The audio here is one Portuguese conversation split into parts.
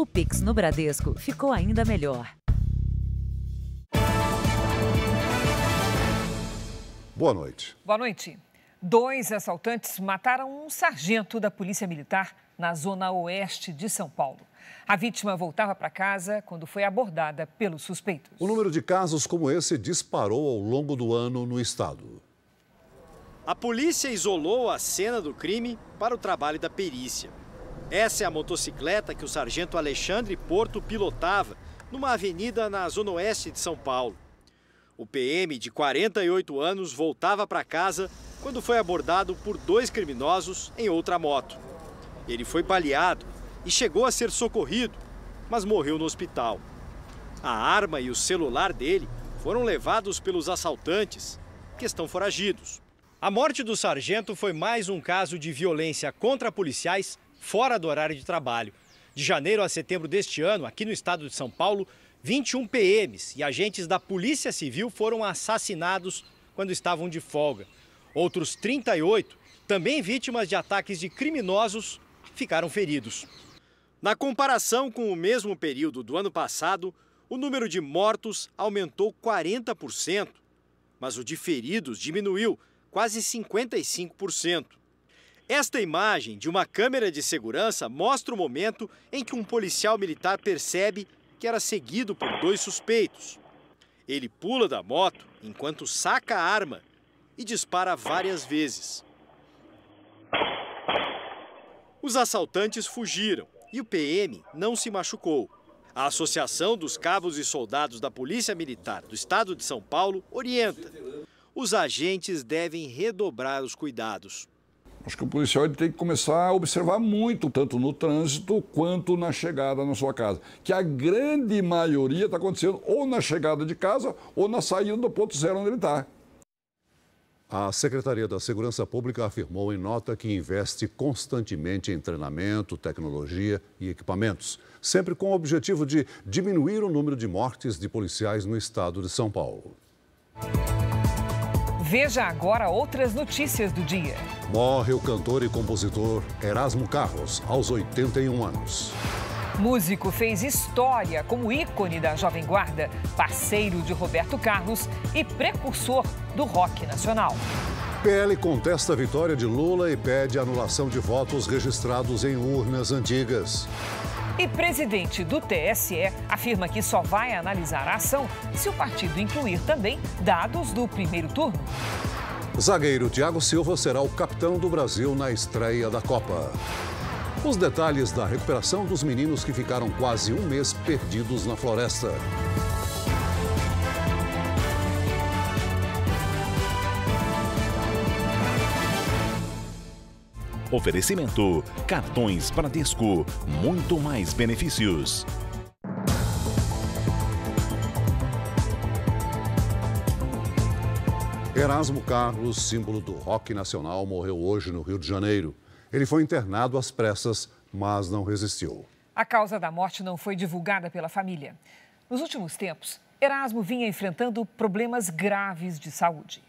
O Pix no Bradesco ficou ainda melhor. Boa noite. Boa noite. Dois assaltantes mataram um sargento da Polícia Militar na zona oeste de São Paulo. A vítima voltava para casa quando foi abordada pelos suspeitos. O número de casos como esse disparou ao longo do ano no estado. A polícia isolou a cena do crime para o trabalho da perícia. Essa é a motocicleta que o sargento Alexandre Porto pilotava numa avenida na zona oeste de São Paulo. O PM, de 48 anos, voltava para casa quando foi abordado por dois criminosos em outra moto. Ele foi baleado e chegou a ser socorrido, mas morreu no hospital. A arma e o celular dele foram levados pelos assaltantes, que estão foragidos. A morte do sargento foi mais um caso de violência contra policiais fora do horário de trabalho. De janeiro a setembro deste ano, aqui no estado de São Paulo, 21 PMs e agentes da Polícia Civil foram assassinados quando estavam de folga. Outros 38, também vítimas de ataques de criminosos, ficaram feridos. Na comparação com o mesmo período do ano passado, o número de mortos aumentou 40%, mas o de feridos diminuiu quase 55%. Esta imagem de uma câmera de segurança mostra o momento em que um policial militar percebe que era seguido por dois suspeitos. Ele pula da moto enquanto saca a arma e dispara várias vezes. Os assaltantes fugiram e o PM não se machucou. A Associação dos Cabos e Soldados da Polícia Militar do Estado de São Paulo orienta: os agentes devem redobrar os cuidados. Acho que o policial ele tem que começar a observar muito, tanto no trânsito quanto na chegada na sua casa. Que a grande maioria está acontecendo ou na chegada de casa ou na saída do ponto zero onde ele está. A Secretaria da Segurança Pública afirmou em nota que investe constantemente em treinamento, tecnologia e equipamentos, sempre com o objetivo de diminuir o número de mortes de policiais no estado de São Paulo. Veja agora outras notícias do dia. Morre o cantor e compositor Erasmo Carlos, aos 81 anos. Músico fez história como ícone da Jovem Guarda, parceiro de Roberto Carlos e precursor do rock nacional. PL contesta a vitória de Lula e pede anulação de votos registrados em urnas antigas. E presidente do TSE afirma que só vai analisar a ação se o partido incluir também dados do primeiro turno. Zagueiro Thiago Silva será o capitão do Brasil na estreia da Copa. Os detalhes da recuperação dos meninos que ficaram quase um mês perdidos na floresta. Oferecimento: cartões Bradesco, muito mais benefícios. Erasmo Carlos, símbolo do rock nacional, morreu hoje no Rio de Janeiro. Ele foi internado às pressas, mas não resistiu. A causa da morte não foi divulgada pela família. Nos últimos tempos, Erasmo vinha enfrentando problemas graves de saúde.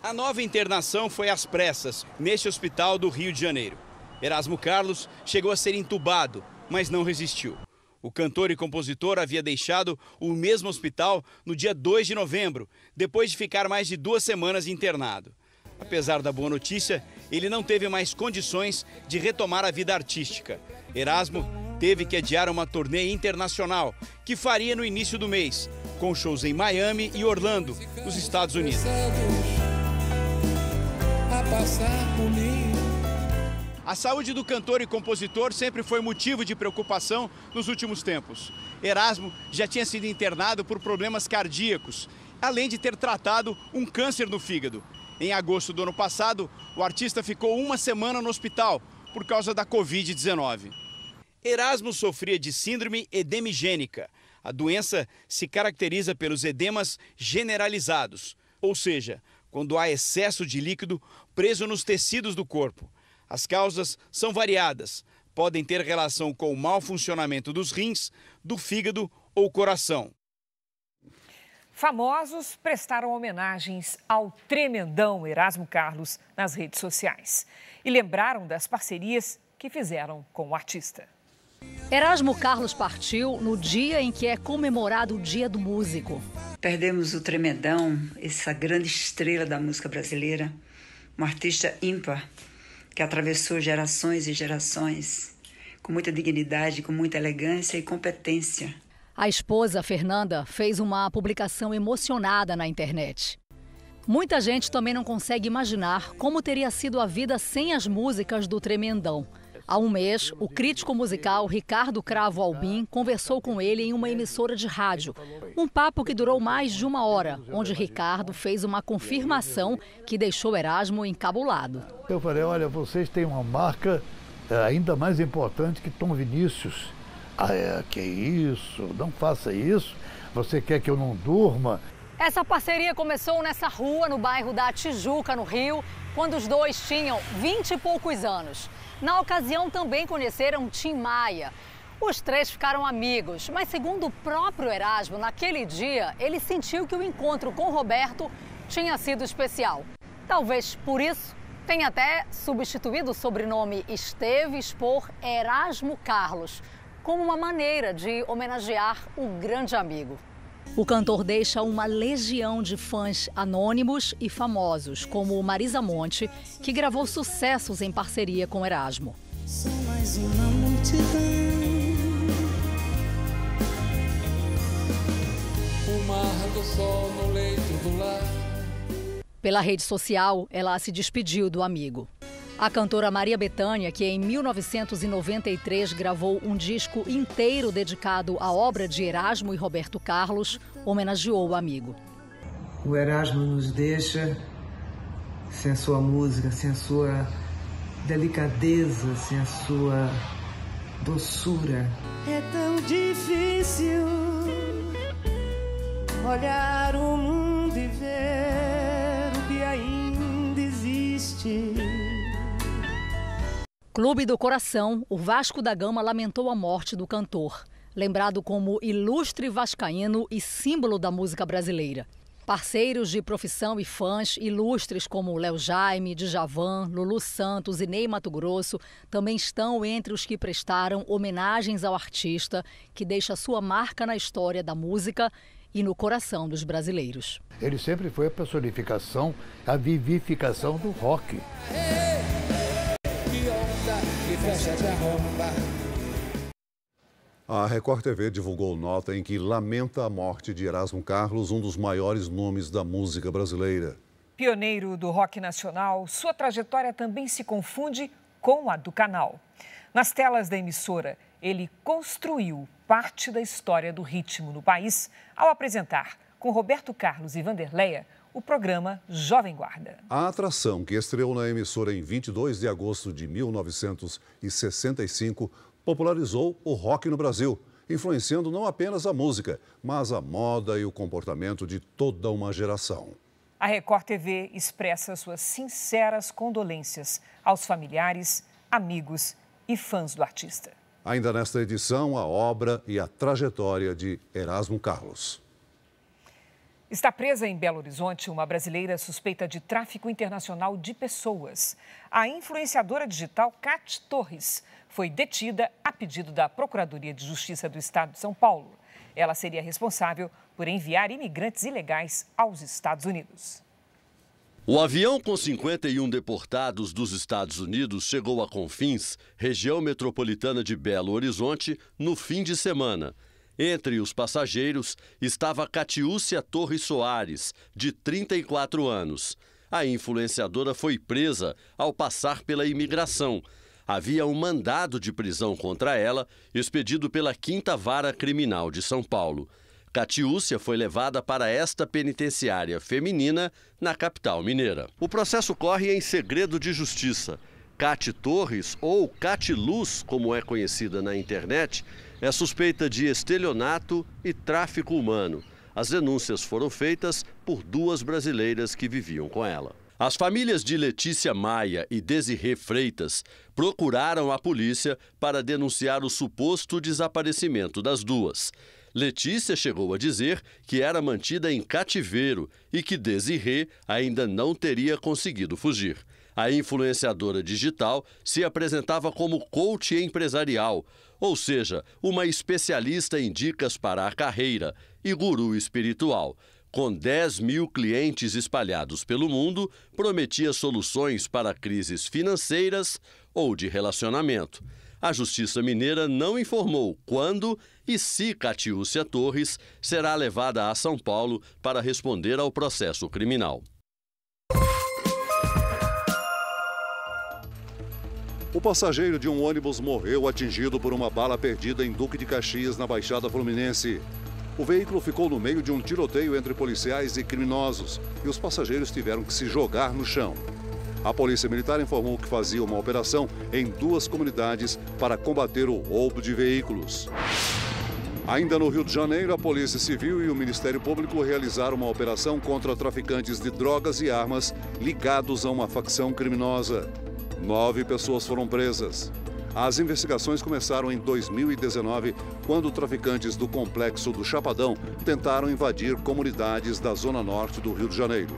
A nova internação foi às pressas, neste hospital do Rio de Janeiro. Erasmo Carlos chegou a ser entubado, mas não resistiu. O cantor e compositor havia deixado o mesmo hospital no dia 2 de novembro, depois de ficar mais de duas semanas internado. Apesar da boa notícia, ele não teve mais condições de retomar a vida artística. Erasmo teve que adiar uma turnê internacional que faria no início do mês, com shows em Miami e Orlando, nos Estados Unidos. A saúde do cantor e compositor sempre foi motivo de preocupação nos últimos tempos. Erasmo já tinha sido internado por problemas cardíacos, além de ter tratado um câncer no fígado. Em agosto do ano passado, o artista ficou uma semana no hospital por causa da Covid-19. Erasmo sofria de síndrome edemigênica. A doença se caracteriza pelos edemas generalizados, ou seja, quando há excesso de líquido preso nos tecidos do corpo. As causas são variadas, podem ter relação com o mau funcionamento dos rins, do fígado ou coração. Famosos prestaram homenagens ao tremendão Erasmo Carlos nas redes sociais e lembraram das parcerias que fizeram com o artista. Erasmo Carlos partiu no dia em que é comemorado o Dia do Músico. Perdemos o Tremendão, essa grande estrela da música brasileira, um artista ímpar que atravessou gerações e gerações com muita dignidade, com muita elegância e competência. A esposa, Fernanda, fez uma publicação emocionada na internet. Muita gente também não consegue imaginar como teria sido a vida sem as músicas do Tremendão. Há um mês, o crítico musical Ricardo Cravo Albim conversou com ele em uma emissora de rádio. Um papo que durou mais de uma hora, onde Ricardo fez uma confirmação que deixou Erasmo encabulado. Eu falei: olha, vocês têm uma marca é, ainda mais importante que Tom Vinícius. Ah, é, que isso, não faça isso. Você quer que eu não durma? Essa parceria começou nessa rua, no bairro da Tijuca, no Rio, quando os dois tinham vinte e poucos anos. Na ocasião, também conheceram Tim Maia. Os três ficaram amigos, mas segundo o próprio Erasmo, naquele dia, ele sentiu que o encontro com Roberto tinha sido especial. Talvez por isso tenha até substituído o sobrenome Esteves por Erasmo Carlos, como uma maneira de homenagear o grande amigo. O cantor deixa uma legião de fãs anônimos e famosos, como Marisa Monte, que gravou sucessos em parceria com Erasmo. Sou mais uma multidão. O mar do sol no leito do lar. Pela rede social, ela se despediu do amigo. A cantora Maria Bethânia, que em 1993 gravou um disco inteiro dedicado à obra de Erasmo e Roberto Carlos, homenageou o amigo. O Erasmo nos deixa sem a sua música, sem a sua delicadeza, sem a sua doçura. É tão difícil olhar o mundo e ver o que ainda existe. Clube do Coração, o Vasco da Gama lamentou a morte do cantor, lembrado como ilustre vascaíno e símbolo da música brasileira. Parceiros de profissão e fãs ilustres como Léo Jaime, Djavan, Lulu Santos e Ney Mato Grosso também estão entre os que prestaram homenagens ao artista que deixa sua marca na história da música e no coração dos brasileiros. Ele sempre foi a personificação, a vivificação do rock fecha de arromba. A Record TV divulgou nota em que lamenta a morte de Erasmo Carlos, um dos maiores nomes da música brasileira. Pioneiro do rock nacional, sua trajetória também se confunde com a do canal. Nas telas da emissora, ele construiu parte da história do ritmo no país ao apresentar, com Roberto Carlos e Vanderleia, o programa Jovem Guarda. A atração, que estreou na emissora em 22 de agosto de 1965, popularizou o rock no Brasil, influenciando não apenas a música, mas a moda e o comportamento de toda uma geração. A Record TV expressa suas sinceras condolências aos familiares, amigos e fãs do artista. Ainda nesta edição, a obra e a trajetória de Erasmo Carlos. Está presa em Belo Horizonte uma brasileira suspeita de tráfico internacional de pessoas. A influenciadora digital Cat Torres foi detida a pedido da Procuradoria de Justiça do Estado de São Paulo. Ela seria responsável por enviar imigrantes ilegais aos Estados Unidos. O avião com 51 deportados dos Estados Unidos chegou a Confins, região metropolitana de Belo Horizonte, no fim de semana. Entre os passageiros estava Catiúcia Torres Soares, de 34 anos. A influenciadora foi presa ao passar pela imigração. Havia um mandado de prisão contra ela, expedido pela Quinta Vara Criminal de São Paulo. Catiúcia foi levada para esta penitenciária feminina na capital mineira. O processo corre em segredo de justiça. Cati Torres, ou Cati Luz, como é conhecida na internet, é suspeita de estelionato e tráfico humano. As denúncias foram feitas por duas brasileiras que viviam com ela. As famílias de Letícia Maia e Desirê Freitas procuraram a polícia para denunciar o suposto desaparecimento das duas. Letícia chegou a dizer que era mantida em cativeiro e que Desirê ainda não teria conseguido fugir. A influenciadora digital se apresentava como coach empresarial, ou seja, uma especialista em dicas para a carreira e guru espiritual. Com 10 mil clientes espalhados pelo mundo, prometia soluções para crises financeiras ou de relacionamento. A Justiça Mineira não informou quando e se Catiúcia Torres será levada a São Paulo para responder ao processo criminal. O passageiro de um ônibus morreu atingido por uma bala perdida em Duque de Caxias, na Baixada Fluminense. O veículo ficou no meio de um tiroteio entre policiais e criminosos e os passageiros tiveram que se jogar no chão. A Polícia Militar informou que fazia uma operação em duas comunidades para combater o roubo de veículos. Ainda no Rio de Janeiro, a Polícia Civil e o Ministério Público realizaram uma operação contra traficantes de drogas e armas ligados a uma facção criminosa. Nove pessoas foram presas. As investigações começaram em 2019, quando traficantes do complexo do Chapadão tentaram invadir comunidades da zona norte do Rio de Janeiro.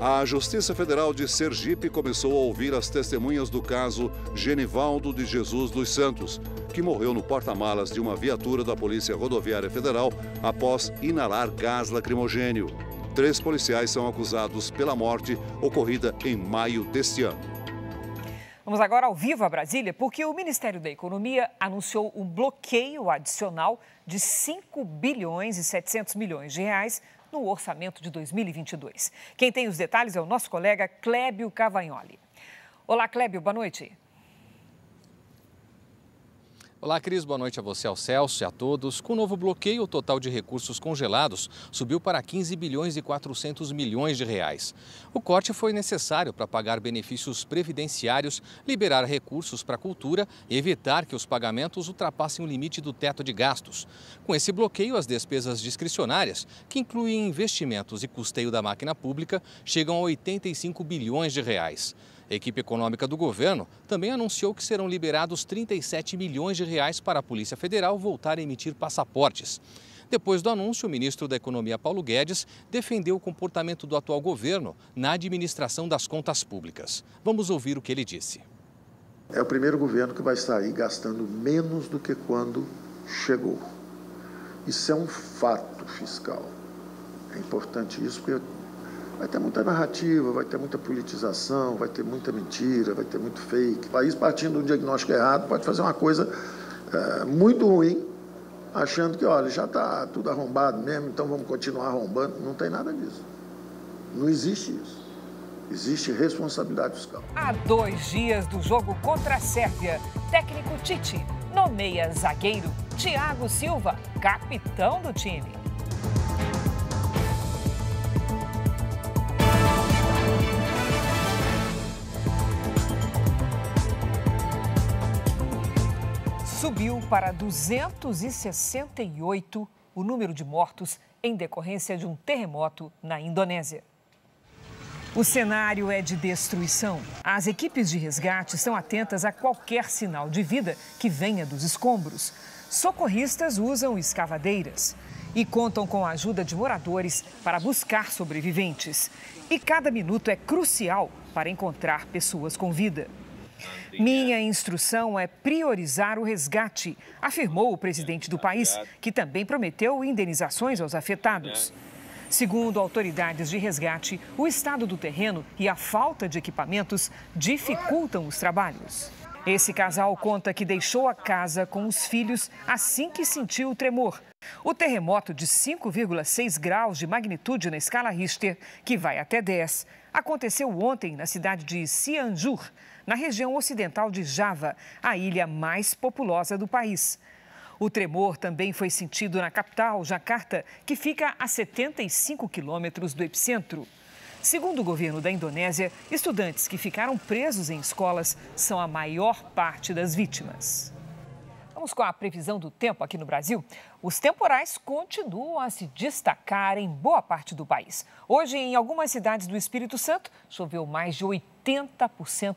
A Justiça Federal de Sergipe começou a ouvir as testemunhas do caso Genivaldo de Jesus dos Santos, que morreu no porta-malas de uma viatura da Polícia Rodoviária Federal após inalar gás lacrimogênio. Três policiais são acusados pela morte ocorrida em maio deste ano. Vamos agora ao vivo a Brasília, porque o Ministério da Economia anunciou um bloqueio adicional de 5 bilhões e 700 milhões de reais no orçamento de 2022. Quem tem os detalhes é o nosso colega Clébio Cavagnoli. Olá, Clébio, boa noite. Olá, Cris. Boa noite a você, ao Celso e a todos. Com o novo bloqueio, o total de recursos congelados subiu para 15 bilhões e 400 milhões de reais. O corte foi necessário para pagar benefícios previdenciários, liberar recursos para a cultura e evitar que os pagamentos ultrapassem o limite do teto de gastos. Com esse bloqueio, as despesas discricionárias, que incluem investimentos e custeio da máquina pública, chegam a 85 bilhões de reais. A equipe econômica do governo também anunciou que serão liberados 37 milhões de reais para a Polícia Federal voltar a emitir passaportes. Depois do anúncio, o ministro da Economia, Paulo Guedes, defendeu o comportamento do atual governo na administração das contas públicas. Vamos ouvir o que ele disse. É o primeiro governo que vai sair gastando menos do que quando chegou. Isso é um fato fiscal. É importante isso, porque vai ter muita narrativa, vai ter muita politização, vai ter muita mentira, vai ter muito fake. O país, partindo de um diagnóstico errado, pode fazer uma coisa é, muito ruim, achando que, olha, já está tudo arrombado mesmo, então vamos continuar arrombando. Não tem nada disso. Não existe isso. Existe responsabilidade fiscal. Há dois dias do jogo contra a Sérvia, técnico Tite nomeia zagueiro Thiago Silva, capitão do time. Para 268 o número de mortos em decorrência de um terremoto na Indonésia. O cenário é de destruição. As equipes de resgate estão atentas a qualquer sinal de vida que venha dos escombros. Socorristas usam escavadeiras e contam com a ajuda de moradores para buscar sobreviventes. E cada minuto é crucial para encontrar pessoas com vida. Minha instrução é priorizar o resgate, afirmou o presidente do país, que também prometeu indenizações aos afetados. Segundo autoridades de resgate, o estado do terreno e a falta de equipamentos dificultam os trabalhos. Esse casal conta que deixou a casa com os filhos assim que sentiu o tremor. O terremoto de 5,6 graus de magnitude na escala Richter, que vai até 10, aconteceu ontem na cidade de Cianjur, na região ocidental de Java, a ilha mais populosa do país. O tremor também foi sentido na capital, Jakarta, que fica a 75 quilômetros do epicentro. Segundo o governo da Indonésia, estudantes que ficaram presos em escolas são a maior parte das vítimas. Vamos com a previsão do tempo aqui no Brasil. Os temporais continuam a se destacar em boa parte do país. Hoje, em algumas cidades do Espírito Santo, choveu mais de 80%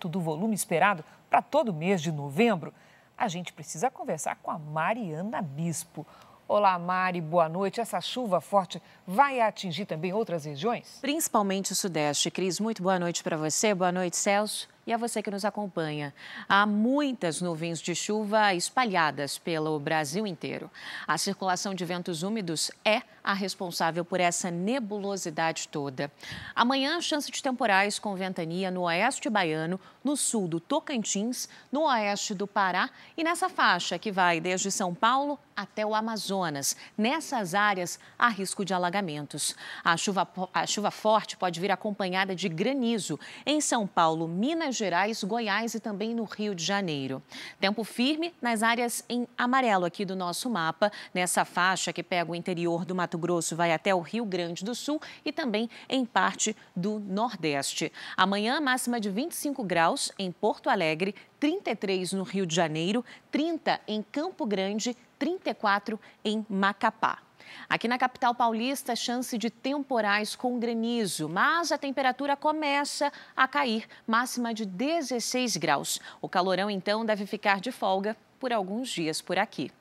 do volume esperado para todo mês de novembro. A gente precisa conversar com a Mariana Bispo. Olá, Mari, boa noite. Essa chuva forte vai atingir também outras regiões? Principalmente o Sudeste. Cris, muito boa noite para você. Boa noite, Celso e a você que nos acompanha. Há muitas nuvens de chuva espalhadas pelo Brasil inteiro. A circulação de ventos úmidos é a responsável por essa nebulosidade toda. Amanhã, chance de temporais com ventania no oeste baiano, no sul do Tocantins, no oeste do Pará e nessa faixa que vai desde São Paulo até o Amazonas. Nessas áreas, há risco de alagamentos. A chuva, a chuva forte pode vir acompanhada de granizo em São Paulo, Minas Gerais, Goiás e também no Rio de Janeiro. Tempo firme nas áreas em amarelo aqui do nosso mapa, nessa faixa que pega o interior do Mato Grosso, vai até o Rio Grande do Sul e também em parte do Nordeste. Amanhã, máxima de 25 graus em Porto Alegre, 33 no Rio de Janeiro, 30 em Campo Grande, 34 em Macapá. Aqui na capital paulista, chance de temporais com granizo, mas a temperatura começa a cair, máxima de 16 graus. O calorão, então, deve ficar de folga por alguns dias por aqui.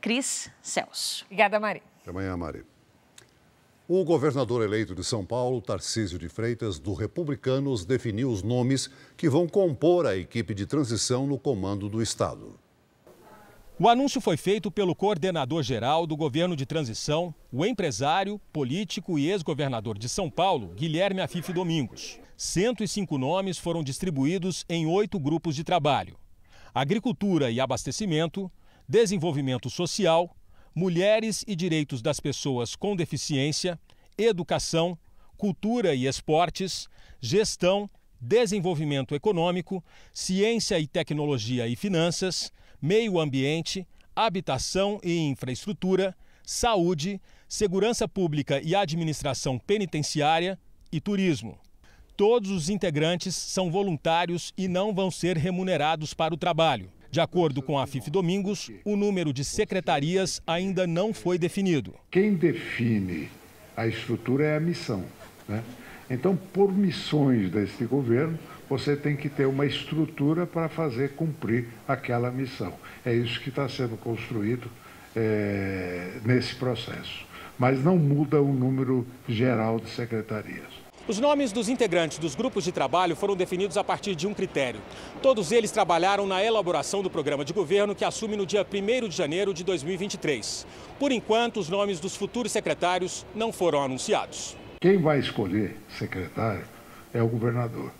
Cris Celso. Obrigada, Mari. Até amanhã, Mari. O governador eleito de São Paulo, Tarcísio de Freitas, do Republicanos, definiu os nomes que vão compor a equipe de transição no comando do Estado. O anúncio foi feito pelo coordenador-geral do governo de transição, o empresário, político e ex-governador de São Paulo, Guilherme Afife Domingos. 105 nomes foram distribuídos em oito grupos de trabalho: agricultura e abastecimento, desenvolvimento social, mulheres e direitos das pessoas com deficiência, educação, cultura e esportes, gestão, desenvolvimento econômico, ciência e tecnologia e finanças meio ambiente, habitação e infraestrutura, saúde, segurança pública e administração penitenciária e turismo. Todos os integrantes são voluntários e não vão ser remunerados para o trabalho. De acordo com a FIF Domingos, o número de secretarias ainda não foi definido. Quem define a estrutura é a missão. Né? Então, por missões deste governo, você tem que ter uma estrutura para fazer cumprir aquela missão. É isso que está sendo construído é, nesse processo. Mas não muda o número geral de secretarias. Os nomes dos integrantes dos grupos de trabalho foram definidos a partir de um critério. Todos eles trabalharam na elaboração do programa de governo que assume no dia 1 de janeiro de 2023. Por enquanto, os nomes dos futuros secretários não foram anunciados. Quem vai escolher secretário é o governador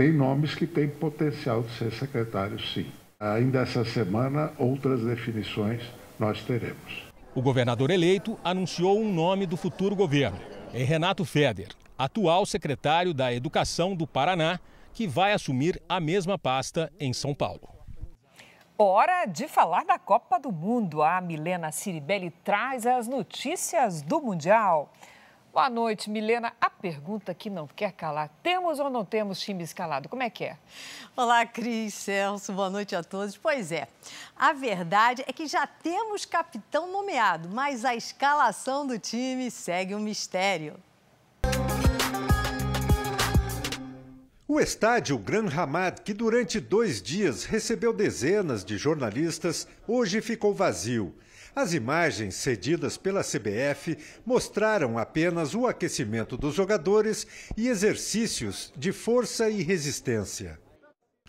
tem nomes que têm potencial de ser secretários, sim. Ainda essa semana, outras definições nós teremos. O governador eleito anunciou um nome do futuro governo. É Renato Feder, atual secretário da Educação do Paraná, que vai assumir a mesma pasta em São Paulo. Hora de falar da Copa do Mundo. A Milena Ciribelli traz as notícias do Mundial. Boa noite, Milena. A pergunta que não quer calar: temos ou não temos time escalado? Como é que é? Olá, Cris, Celso, boa noite a todos. Pois é, a verdade é que já temos capitão nomeado, mas a escalação do time segue um mistério. O estádio Gran Hamad, que durante dois dias recebeu dezenas de jornalistas, hoje ficou vazio. As imagens cedidas pela CBF mostraram apenas o aquecimento dos jogadores e exercícios de força e resistência.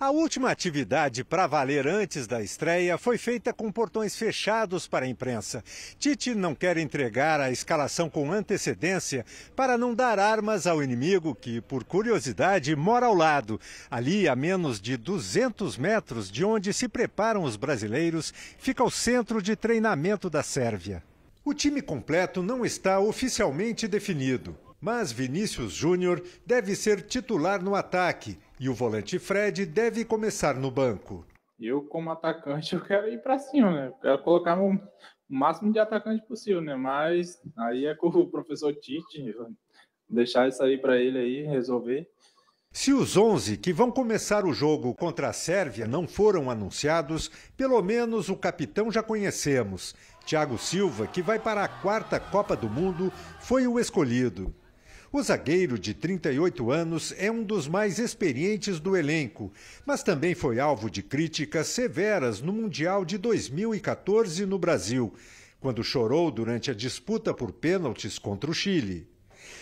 A última atividade para valer antes da estreia foi feita com portões fechados para a imprensa. Tite não quer entregar a escalação com antecedência para não dar armas ao inimigo que, por curiosidade, mora ao lado. Ali, a menos de 200 metros de onde se preparam os brasileiros, fica o centro de treinamento da Sérvia. O time completo não está oficialmente definido, mas Vinícius Júnior deve ser titular no ataque e o volante Fred deve começar no banco. Eu, como atacante, eu quero ir para cima, né? Eu quero colocar o máximo de atacante possível, né? Mas aí é com o professor Tite, deixar isso aí para ele aí resolver. Se os 11 que vão começar o jogo contra a Sérvia não foram anunciados, pelo menos o capitão já conhecemos. Thiago Silva, que vai para a quarta Copa do Mundo, foi o escolhido. O zagueiro de 38 anos é um dos mais experientes do elenco, mas também foi alvo de críticas severas no Mundial de 2014 no Brasil. quando chorou durante a disputa por pênaltis contra o Chile.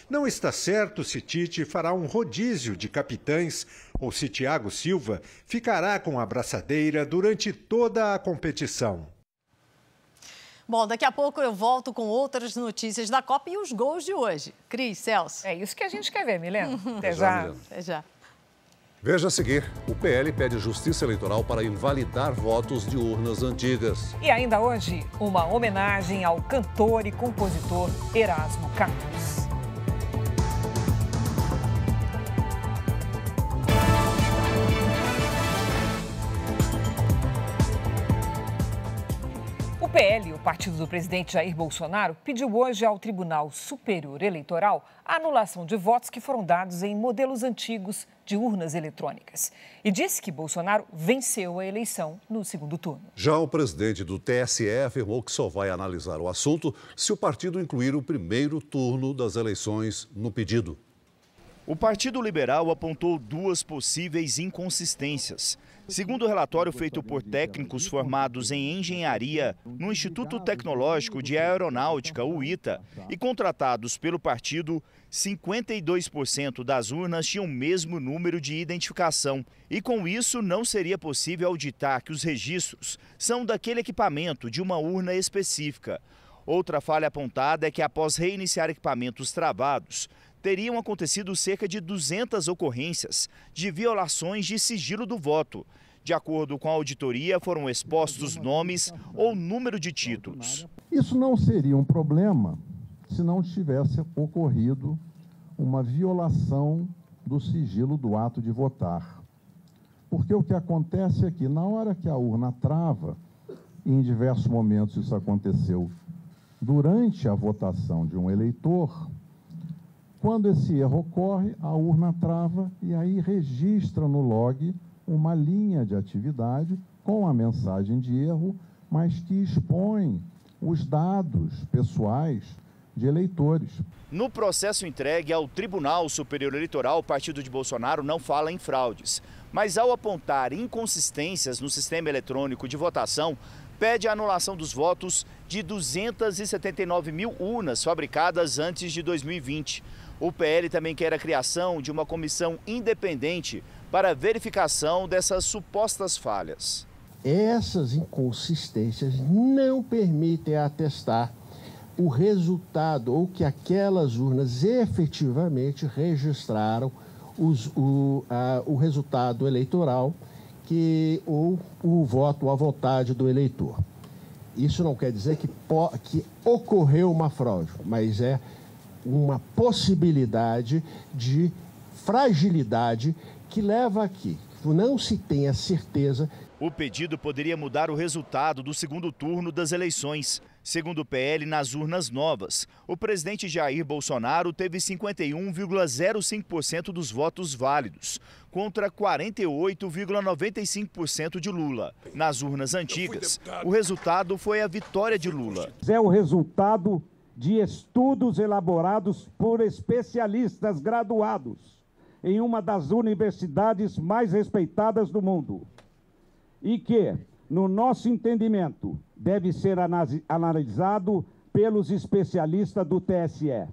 Não está certo se Tite fará um rodízio de capitães ou se Thiago Silva ficará com a braçadeira durante toda a competição. Bom, daqui a pouco eu volto com outras notícias da Copa e os gols de hoje. Cris, Celso. É isso que a gente quer ver, Milena. Até já. já. Até já. Veja a seguir: o PL pede justiça eleitoral para invalidar votos de urnas antigas. E ainda hoje, uma homenagem ao cantor e compositor Erasmo Carlos. O PL, o partido do presidente Jair Bolsonaro, pediu hoje ao Tribunal Superior Eleitoral a anulação de votos que foram dados em modelos antigos de urnas eletrônicas. E disse que Bolsonaro venceu a eleição no segundo turno. Já o presidente do TSE afirmou que só vai analisar o assunto se o partido incluir o primeiro turno das eleições no pedido. O Partido Liberal apontou duas possíveis inconsistências. Segundo o relatório feito por técnicos formados em engenharia no Instituto Tecnológico de Aeronáutica, o ITA, e contratados pelo partido, 52% das urnas tinham o mesmo número de identificação. E com isso, não seria possível auditar que os registros são daquele equipamento de uma urna específica. Outra falha apontada é que, após reiniciar equipamentos travados, teriam acontecido cerca de 200 ocorrências de violações de sigilo do voto. De acordo com a auditoria, foram expostos nomes ou número de títulos. Isso não seria um problema se não tivesse ocorrido uma violação do sigilo do ato de votar. Porque o que acontece é que, na hora que a urna trava, e em diversos momentos isso aconteceu durante a votação de um eleitor, quando esse erro ocorre, a urna trava e aí registra no log uma linha de atividade com a mensagem de erro, mas que expõe os dados pessoais de eleitores. No processo entregue ao Tribunal Superior Eleitoral, o partido de Bolsonaro não fala em fraudes, mas ao apontar inconsistências no sistema eletrônico de votação, pede a anulação dos votos de 279 mil urnas fabricadas antes de 2020. O PL também quer a criação de uma comissão independente para verificação dessas supostas falhas. Essas inconsistências não permitem atestar o resultado ou que aquelas urnas efetivamente registraram os, o, a, o resultado eleitoral que, ou o voto à vontade do eleitor. Isso não quer dizer que, que ocorreu uma fraude, mas é uma possibilidade de fragilidade que leva aqui. Não se tem a certeza. O pedido poderia mudar o resultado do segundo turno das eleições. Segundo o PL, nas urnas novas, o presidente Jair Bolsonaro teve 51,05% dos votos válidos, contra 48,95% de Lula. Nas urnas antigas, o resultado foi a vitória de Lula. É o resultado de estudos elaborados por especialistas graduados em uma das universidades mais respeitadas do mundo e que, no nosso entendimento, deve ser analisado pelos especialistas do TSE,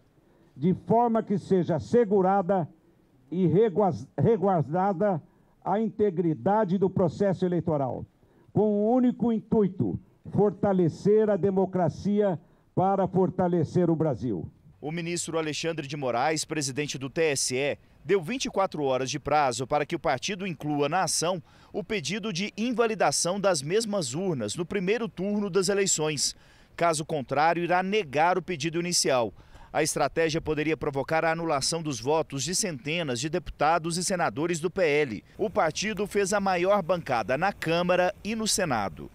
de forma que seja assegurada e reguardada a integridade do processo eleitoral, com o único intuito fortalecer a democracia para fortalecer o Brasil. O ministro Alexandre de Moraes, presidente do TSE, deu 24 horas de prazo para que o partido inclua na ação o pedido de invalidação das mesmas urnas no primeiro turno das eleições. Caso contrário, irá negar o pedido inicial. A estratégia poderia provocar a anulação dos votos de centenas de deputados e senadores do PL. O partido fez a maior bancada na Câmara e no Senado.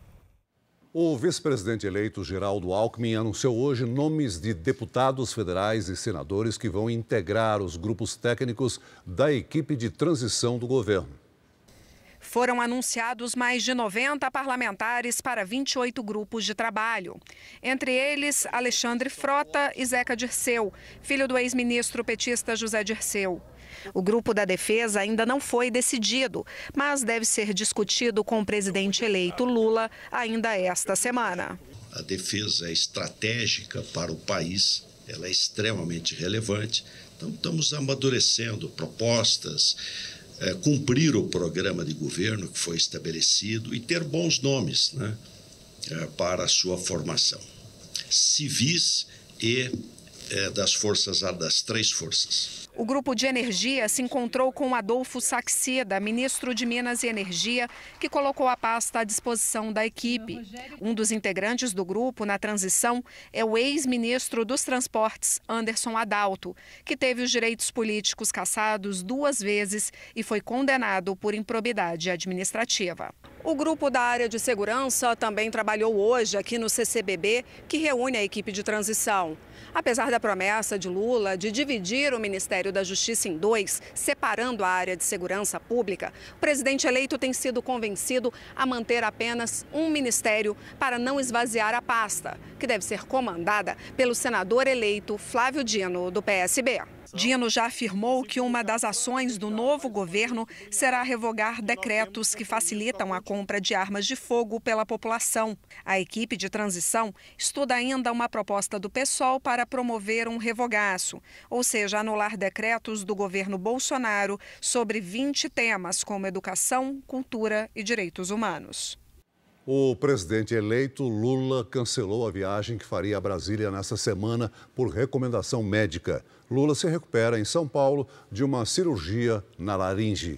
O vice-presidente eleito Geraldo Alckmin anunciou hoje nomes de deputados federais e senadores que vão integrar os grupos técnicos da equipe de transição do governo. Foram anunciados mais de 90 parlamentares para 28 grupos de trabalho. Entre eles, Alexandre Frota e Zeca Dirceu, filho do ex-ministro petista José Dirceu. O grupo da defesa ainda não foi decidido, mas deve ser discutido com o presidente eleito Lula ainda esta semana. A defesa é estratégica para o país, ela é extremamente relevante. Então, estamos amadurecendo propostas, é, cumprir o programa de governo que foi estabelecido e ter bons nomes né, é, para a sua formação. Civis e é, das forças, das três forças. O grupo de energia se encontrou com Adolfo Saxida, ministro de Minas e Energia, que colocou a pasta à disposição da equipe. Um dos integrantes do grupo na transição é o ex-ministro dos Transportes, Anderson Adalto, que teve os direitos políticos cassados duas vezes e foi condenado por improbidade administrativa. O grupo da área de segurança também trabalhou hoje aqui no CCBB, que reúne a equipe de transição. Apesar da promessa de Lula de dividir o Ministério da Justiça em dois, separando a área de segurança pública, o presidente eleito tem sido convencido a manter apenas um ministério para não esvaziar a pasta, que deve ser comandada pelo senador eleito Flávio Dino, do PSB. Dino já afirmou que uma das ações do novo governo será revogar decretos que facilitam a compra de armas de fogo pela população. A equipe de transição estuda ainda uma proposta do PSOL para promover um revogaço, ou seja, anular decretos do governo Bolsonaro sobre 20 temas como educação, cultura e direitos humanos. O presidente eleito Lula cancelou a viagem que faria a Brasília nesta semana por recomendação médica. Lula se recupera em São Paulo de uma cirurgia na laringe.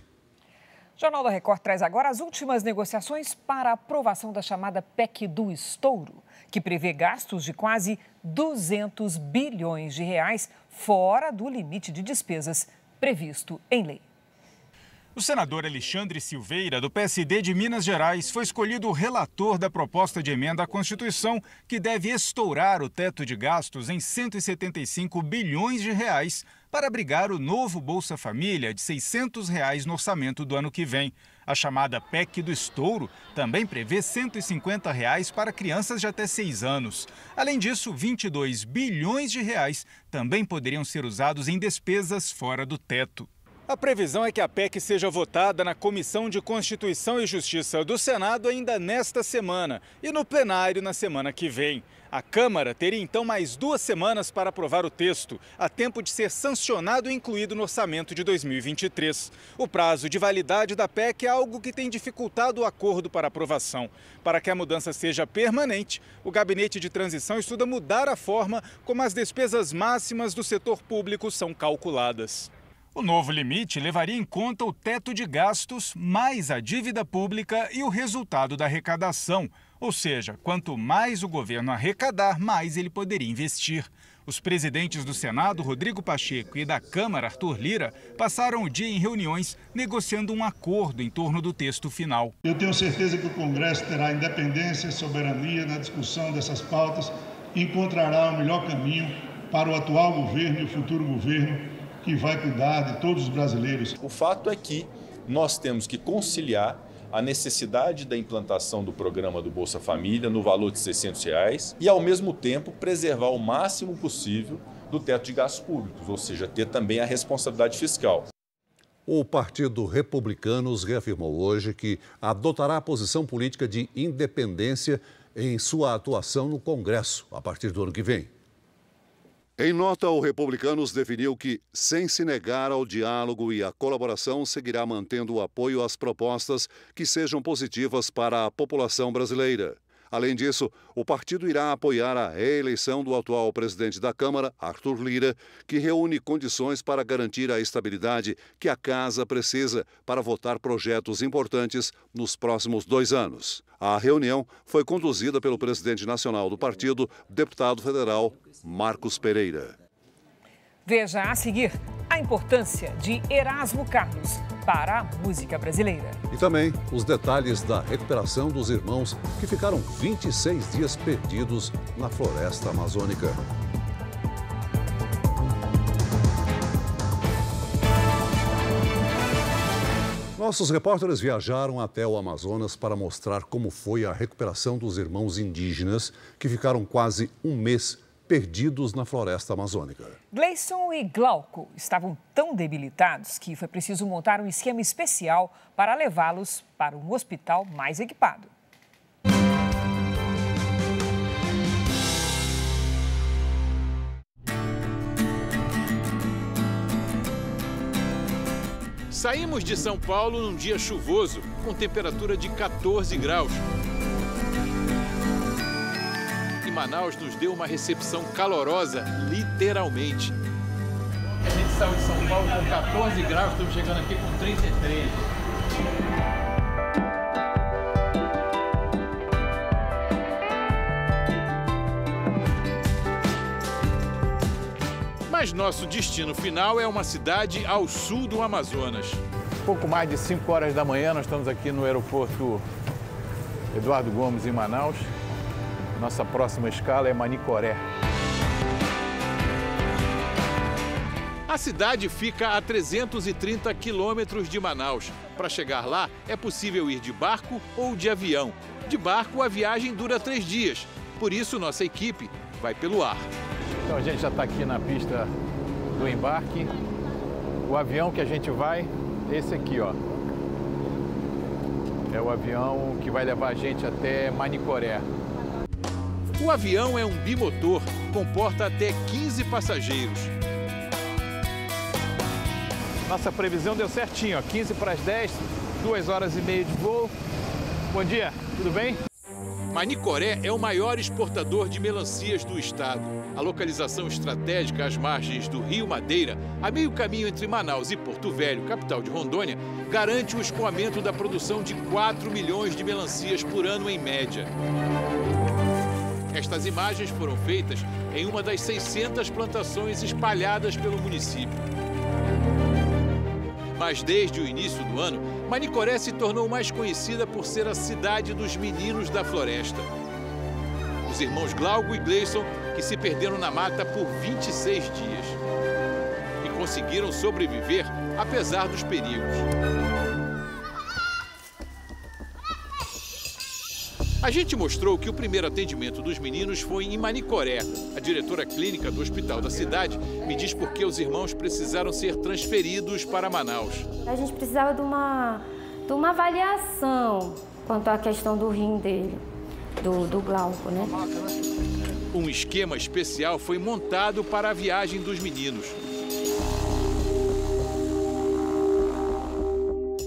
Jornal da Record traz agora as últimas negociações para a aprovação da chamada PEC do estouro, que prevê gastos de quase 200 bilhões de reais fora do limite de despesas previsto em lei. O senador Alexandre Silveira, do PSD de Minas Gerais, foi escolhido relator da proposta de emenda à Constituição que deve estourar o teto de gastos em 175 bilhões de reais para abrigar o novo Bolsa Família de 600 reais no orçamento do ano que vem. A chamada PEC do estouro também prevê 150 reais para crianças de até 6 anos. Além disso, 22 bilhões de reais também poderiam ser usados em despesas fora do teto. A previsão é que a PEC seja votada na Comissão de Constituição e Justiça do Senado ainda nesta semana e no plenário na semana que vem. A Câmara teria então mais duas semanas para aprovar o texto, a tempo de ser sancionado e incluído no orçamento de 2023. O prazo de validade da PEC é algo que tem dificultado o acordo para aprovação. Para que a mudança seja permanente, o Gabinete de Transição estuda mudar a forma como as despesas máximas do setor público são calculadas. O novo limite levaria em conta o teto de gastos, mais a dívida pública e o resultado da arrecadação. Ou seja, quanto mais o governo arrecadar, mais ele poderia investir. Os presidentes do Senado, Rodrigo Pacheco, e da Câmara, Arthur Lira, passaram o dia em reuniões negociando um acordo em torno do texto final. Eu tenho certeza que o Congresso terá independência e soberania na discussão dessas pautas e encontrará o melhor caminho para o atual governo e o futuro governo que vai cuidar de todos os brasileiros. O fato é que nós temos que conciliar a necessidade da implantação do programa do Bolsa Família no valor de 600 reais e, ao mesmo tempo, preservar o máximo possível do teto de gastos públicos, ou seja, ter também a responsabilidade fiscal. O Partido Republicanos reafirmou hoje que adotará a posição política de independência em sua atuação no Congresso a partir do ano que vem. Em nota, o Republicanos definiu que, sem se negar ao diálogo e à colaboração, seguirá mantendo o apoio às propostas que sejam positivas para a população brasileira. Além disso, o partido irá apoiar a reeleição do atual presidente da Câmara, Arthur Lira, que reúne condições para garantir a estabilidade que a Casa precisa para votar projetos importantes nos próximos dois anos. A reunião foi conduzida pelo presidente nacional do partido, deputado federal Marcos Pereira. Veja a seguir a importância de Erasmo Carlos para a música brasileira. E também os detalhes da recuperação dos irmãos que ficaram 26 dias perdidos na floresta amazônica. Nossos repórteres viajaram até o Amazonas para mostrar como foi a recuperação dos irmãos indígenas que ficaram quase um mês perdidos na floresta amazônica. Gleison e Glauco estavam tão debilitados que foi preciso montar um esquema especial para levá-los para um hospital mais equipado. Saímos de São Paulo num dia chuvoso, com temperatura de 14 graus. Manaus nos deu uma recepção calorosa, literalmente. A gente saiu de São Paulo com 14 graus, estamos chegando aqui com 33. Mas nosso destino final é uma cidade ao sul do Amazonas. Pouco mais de 5 horas da manhã, nós estamos aqui no aeroporto Eduardo Gomes, em Manaus. Nossa próxima escala é Manicoré. A cidade fica a 330 quilômetros de Manaus. Para chegar lá, é possível ir de barco ou de avião. De barco, a viagem dura três dias. Por isso, nossa equipe vai pelo ar. Então a gente já está aqui na pista do embarque. O avião que a gente vai, esse aqui, ó. É o avião que vai levar a gente até Manicoré. O avião é um bimotor, comporta até 15 passageiros. Nossa previsão deu certinho, ó, 15 para as 10, 2 horas e meia de voo. Bom dia, tudo bem? Manicoré é o maior exportador de melancias do estado. A localização estratégica às margens do Rio Madeira, a meio caminho entre Manaus e Porto Velho, capital de Rondônia, garante o escoamento da produção de 4 milhões de melancias por ano em média. Estas imagens foram feitas em uma das 600 plantações espalhadas pelo município. Mas desde o início do ano, Manicoré se tornou mais conhecida por ser a cidade dos meninos da floresta. Os irmãos Glauco e Gleison, que se perderam na mata por 26 dias. E conseguiram sobreviver apesar dos perigos. A gente mostrou que o primeiro atendimento dos meninos foi em Manicoré. A diretora clínica do hospital da cidade me diz por que os irmãos precisaram ser transferidos para Manaus. A gente precisava de uma, de uma avaliação quanto à questão do rim dele, do, do Glauco, né? Um esquema especial foi montado para a viagem dos meninos.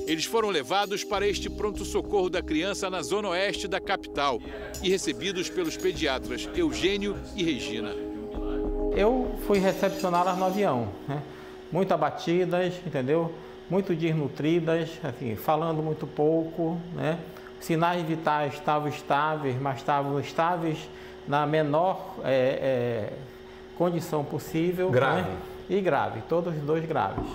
Eles foram levados para este pronto-socorro da criança na zona oeste da capital e recebidos pelos pediatras Eugênio e Regina. Eu fui recepcioná-las no avião, né? muito abatidas, entendeu? Muito desnutridas, assim, falando muito pouco, né? Sinais vitais estavam estáveis, mas estavam estáveis na menor é, é, condição possível. Grave. Né? E grave, todos os dois graves.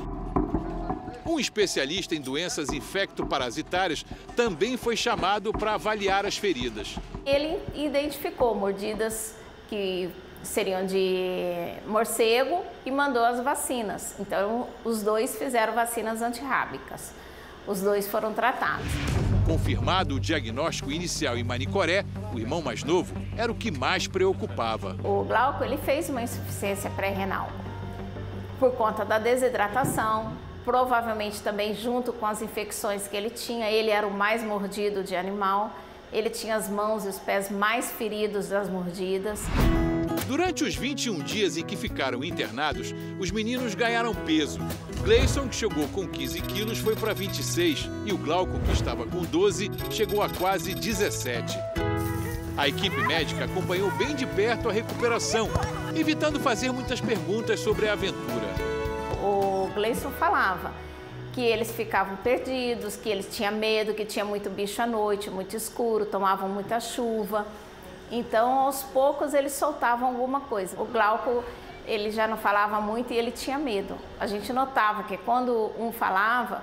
Um especialista em doenças infectoparasitárias também foi chamado para avaliar as feridas. Ele identificou mordidas que seriam de morcego e mandou as vacinas. Então, os dois fizeram vacinas antirrábicas. Os dois foram tratados. Confirmado o diagnóstico inicial em Manicoré, o irmão mais novo era o que mais preocupava. O Glauco ele fez uma insuficiência pré-renal por conta da desidratação, provavelmente também junto com as infecções que ele tinha. Ele era o mais mordido de animal, ele tinha as mãos e os pés mais feridos das mordidas. Durante os 21 dias em que ficaram internados, os meninos ganharam peso. Gleison, que chegou com 15 quilos, foi para 26 e o Glauco, que estava com 12, chegou a quase 17. A equipe médica acompanhou bem de perto a recuperação, evitando fazer muitas perguntas sobre a aventura. Gleison falava que eles ficavam perdidos, que eles tinham medo, que tinha muito bicho à noite, muito escuro, tomavam muita chuva. Então, aos poucos, eles soltavam alguma coisa. O Glauco, ele já não falava muito e ele tinha medo. A gente notava que quando um falava,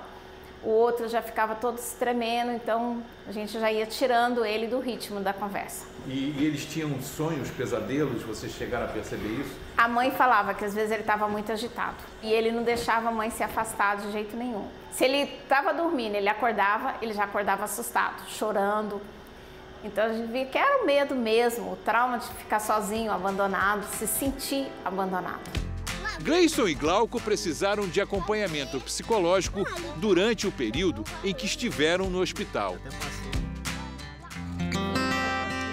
o outro já ficava todo tremendo, então a gente já ia tirando ele do ritmo da conversa. E, e, eles tinham sonhos, pesadelos? Vocês chegaram a perceber isso? A mãe falava que às vezes ele estava muito agitado e ele não deixava a mãe se afastar de jeito nenhum. Se ele estava dormindo, ele acordava, ele já acordava assustado, chorando. Então a gente via que era o medo mesmo, o trauma de ficar sozinho, abandonado, se sentir abandonado. Gleison e Glauco precisaram de acompanhamento psicológico durante o período em que estiveram no hospital.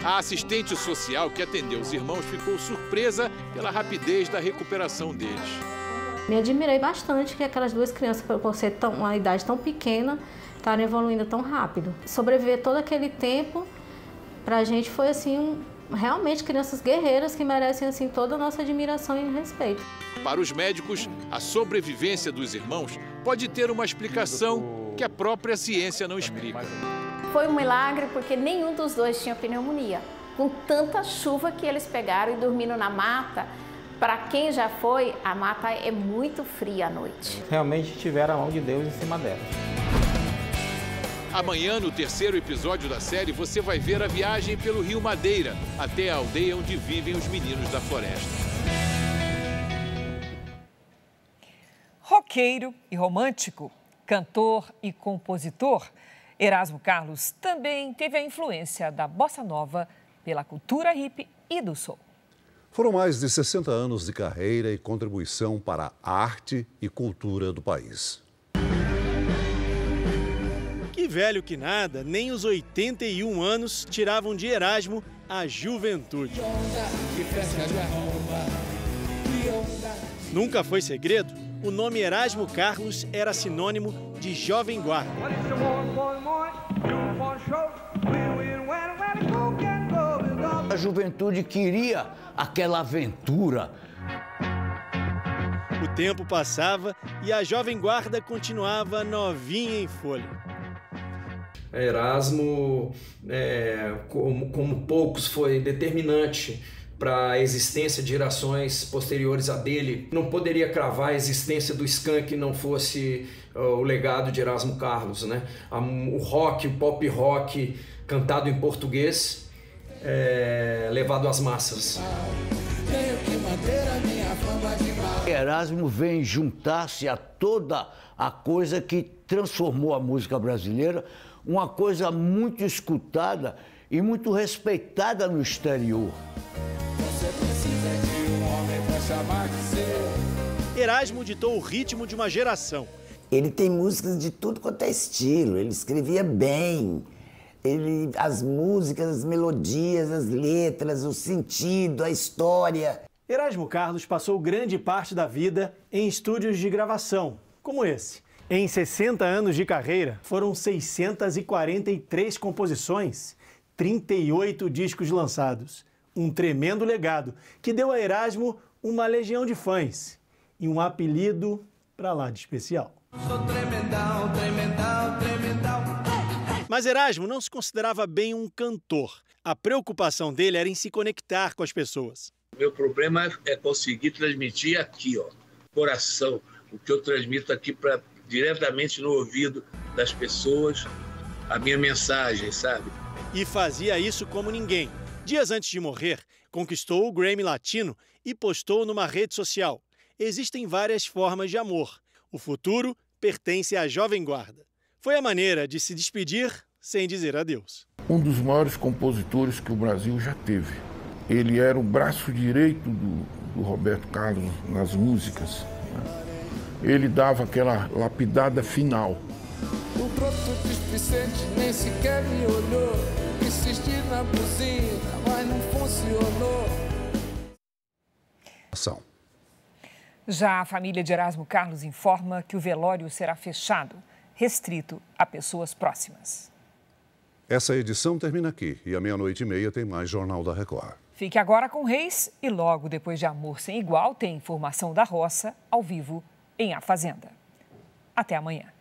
A assistente social que atendeu os irmãos ficou surpresa pela rapidez da recuperação deles. Me admirei bastante que aquelas duas crianças, por ser tão, uma idade tão pequena, estarem evoluindo tão rápido. Sobreviver todo aquele tempo, para a gente foi assim, um, realmente crianças guerreiras que merecem assim toda a nossa admiração e respeito. Para os médicos, a sobrevivência dos irmãos pode ter uma explicação que a própria ciência não explica. Foi um milagre porque nenhum dos dois tinha pneumonia. Com tanta chuva que eles pegaram e dormindo na mata, para quem já foi, a mata é muito fria à noite. Realmente tiveram a mão de Deus em cima delas. Amanhã, no terceiro episódio da série, você vai ver a viagem pelo Rio Madeira até a aldeia onde vivem os meninos da floresta. Roqueiro e romântico, cantor e compositor, Erasmo Carlos também teve a influência da bossa nova pela cultura hip e do soul. Foram mais de 60 anos de carreira e contribuição para a arte e cultura do país. Que velho que nada, nem os 81 anos tiravam de Erasmo a juventude. Nunca foi segredo, o nome Erasmo Carlos era sinônimo de jovem guarda. A juventude queria aquela aventura. O tempo passava e a jovem guarda continuava novinha em folha. Erasmo, é, como, como poucos, foi determinante para a existência de gerações posteriores a dele. Não poderia cravar a existência do Skank não fosse uh, o legado de Erasmo Carlos, né? O rock, o pop rock cantado em português, é, levado às massas. Erasmo vem juntar-se a toda a coisa que transformou a música brasileira, uma coisa muito escutada e muito respeitada no exterior. Chamar de seu. Erasmo ditou o ritmo de uma geração. Ele tem músicas de tudo quanto é estilo, ele escrevia bem. Ele, as músicas, as melodias, as letras, o sentido, a história. Erasmo Carlos passou grande parte da vida em estúdios de gravação, como esse. Em 60 anos de carreira, foram 643 composições, 38 discos lançados. Um tremendo legado que deu a Erasmo uma legião de fãs e um apelido para lá de especial. Sou tremendão, tremendão, tremendão. Mas Erasmo não se considerava bem um cantor. A preocupação dele era em se conectar com as pessoas. Meu problema é conseguir transmitir aqui, ó, coração, o que eu transmito aqui para diretamente no ouvido das pessoas, a minha mensagem, sabe? E fazia isso como ninguém. Dias antes de morrer, conquistou o Grammy Latino e postou numa rede social. Existem várias formas de amor. O futuro pertence à jovem guarda. Foi a maneira de se despedir sem dizer adeus. Um dos maiores compositores que o Brasil já teve. Ele era o braço direito do, do Roberto Carlos nas músicas. Né? Ele dava aquela lapidada final. O displicente nem sequer me olhou. Insisti na buzina, funcionou. Ação. Já a família de Erasmo Carlos informa que o velório será fechado, restrito a pessoas próximas. Essa edição termina aqui e à meia-noite e meia tem mais Jornal da Record. Fique agora com Reis e logo depois de Amor Sem Igual tem informação da roça ao vivo em A Fazenda. Até amanhã.